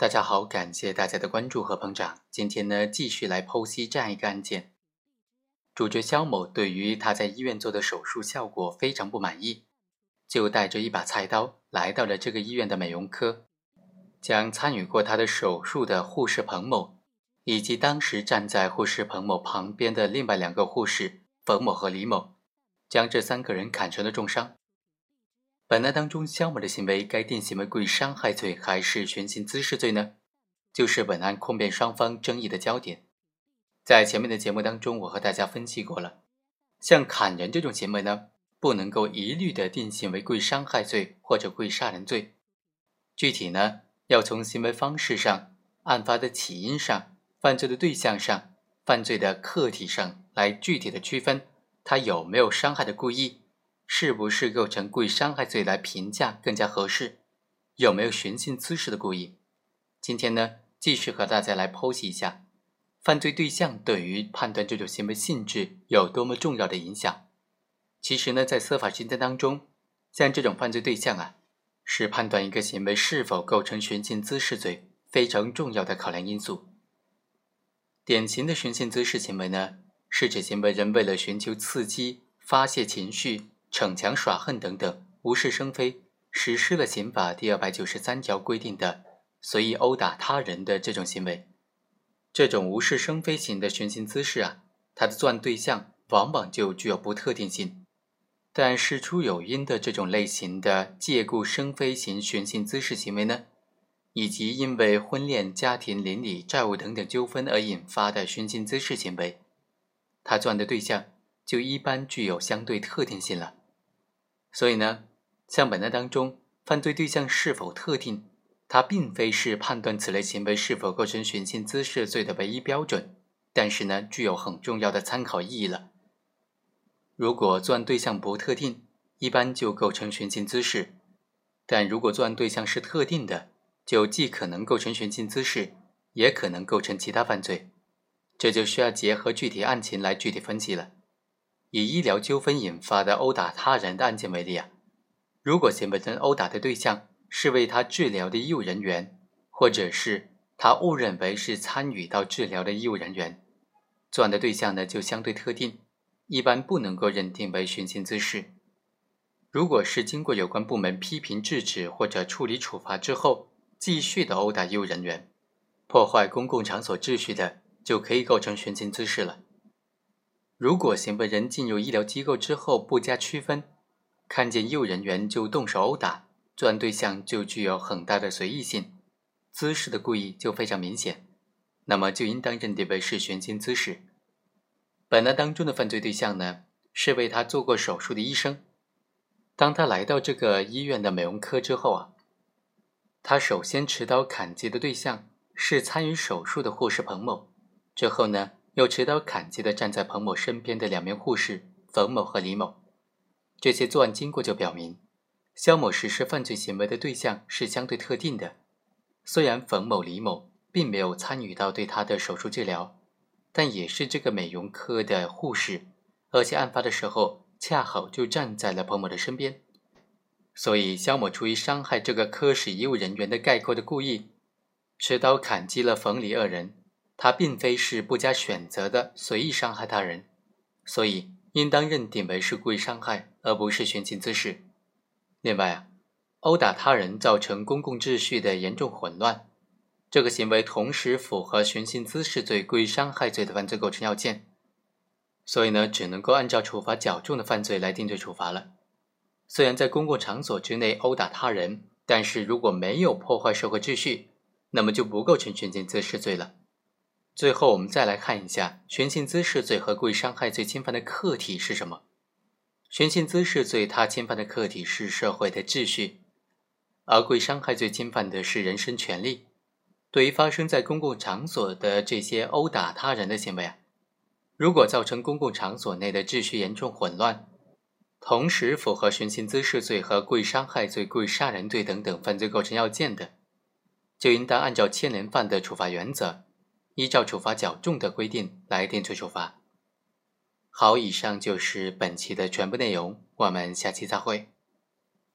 大家好，感谢大家的关注和捧场。今天呢，继续来剖析这样一个案件。主角肖某对于他在医院做的手术效果非常不满意，就带着一把菜刀来到了这个医院的美容科，将参与过他的手术的护士彭某，以及当时站在护士彭某旁边的另外两个护士冯某和李某，将这三个人砍成了重伤。本案当中，肖某的行为该定性为故意伤害罪还是寻衅滋事罪呢？就是本案控辩双方争议的焦点。在前面的节目当中，我和大家分析过了，像砍人这种行为呢，不能够一律的定性为故意伤害罪或者故意杀人罪。具体呢，要从行为方式上、案发的起因上、犯罪的对象上、犯罪的客体上来具体的区分，他有没有伤害的故意。是不是构成故意伤害罪来评价更加合适？有没有寻衅滋事的故意？今天呢，继续和大家来剖析一下犯罪对象对于判断这种行为性质有多么重要的影响。其实呢，在司法实践当中，像这种犯罪对象啊，是判断一个行为是否构成寻衅滋事罪非常重要的考量因素。典型的寻衅滋事行为呢，是指行为人为了寻求刺激、发泄情绪。逞强耍横等等，无事生非，实施了刑法第二百九十三条规定的随意殴打他人的这种行为，这种无事生非型的寻衅滋事啊，它的作案对象往往就具有不特定性。但事出有因的这种类型的借故生非型寻衅滋事行为呢，以及因为婚恋、家庭、邻里、债务等等纠纷而引发的寻衅滋事行为，他作案的对象就一般具有相对特定性了。所以呢，像本案当中，犯罪对象是否特定，它并非是判断此类行为是否构成寻衅滋事罪的唯一标准，但是呢，具有很重要的参考意义了。如果作案对象不特定，一般就构成寻衅滋事；但如果作案对象是特定的，就既可能构成寻衅滋事，也可能构成其他犯罪。这就需要结合具体案情来具体分析了。以医疗纠纷引发的殴打他人的案件为例啊，如果行为人殴打的对象是为他治疗的医务人员，或者是他误认为是参与到治疗的医务人员，作案的对象呢就相对特定，一般不能够认定为寻衅滋事。如果是经过有关部门批评制止或者处理处罚之后，继续的殴打医务人员，破坏公共场所秩序的，就可以构成寻衅滋事了。如果行为人进入医疗机构之后不加区分，看见医务人员就动手殴打，作案对象就具有很大的随意性，姿势的故意就非常明显，那么就应当认定为是寻衅滋事。本案当中的犯罪对象呢，是为他做过手术的医生。当他来到这个医院的美容科之后啊，他首先持刀砍击的对象是参与手术的护士彭某，之后呢。又持刀砍击的站在彭某身边的两名护士冯某和李某，这些作案经过就表明，肖某实施犯罪行为的对象是相对特定的。虽然冯某、李某并没有参与到对他的手术治疗，但也是这个美容科的护士，而且案发的时候恰好就站在了彭某的身边，所以肖某出于伤害这个科室医务人员的概括的故意，持刀砍击了冯、李二人。他并非是不加选择的随意伤害他人，所以应当认定为是故意伤害，而不是寻衅滋事。另外啊，殴打他人造成公共秩序的严重混乱，这个行为同时符合寻衅滋事罪、故意伤害罪的犯罪构成要件，所以呢，只能够按照处罚较重的犯罪来定罪处罚了。虽然在公共场所之内殴打他人，但是如果没有破坏社会秩序，那么就不构成寻衅滋事罪了。最后，我们再来看一下寻衅滋事罪和故意伤害罪侵犯的客体是什么？寻衅滋事罪它侵犯的客体是社会的秩序，而故意伤害罪侵犯的是人身权利。对于发生在公共场所的这些殴打他人的行为啊，如果造成公共场所内的秩序严重混乱，同时符合寻衅滋事罪和故意伤害罪、故意杀人罪等等犯罪构成要件的，就应当按照牵连犯的处罚原则。依照处罚较重的规定来定罪处罚。好，以上就是本期的全部内容，我们下期再会。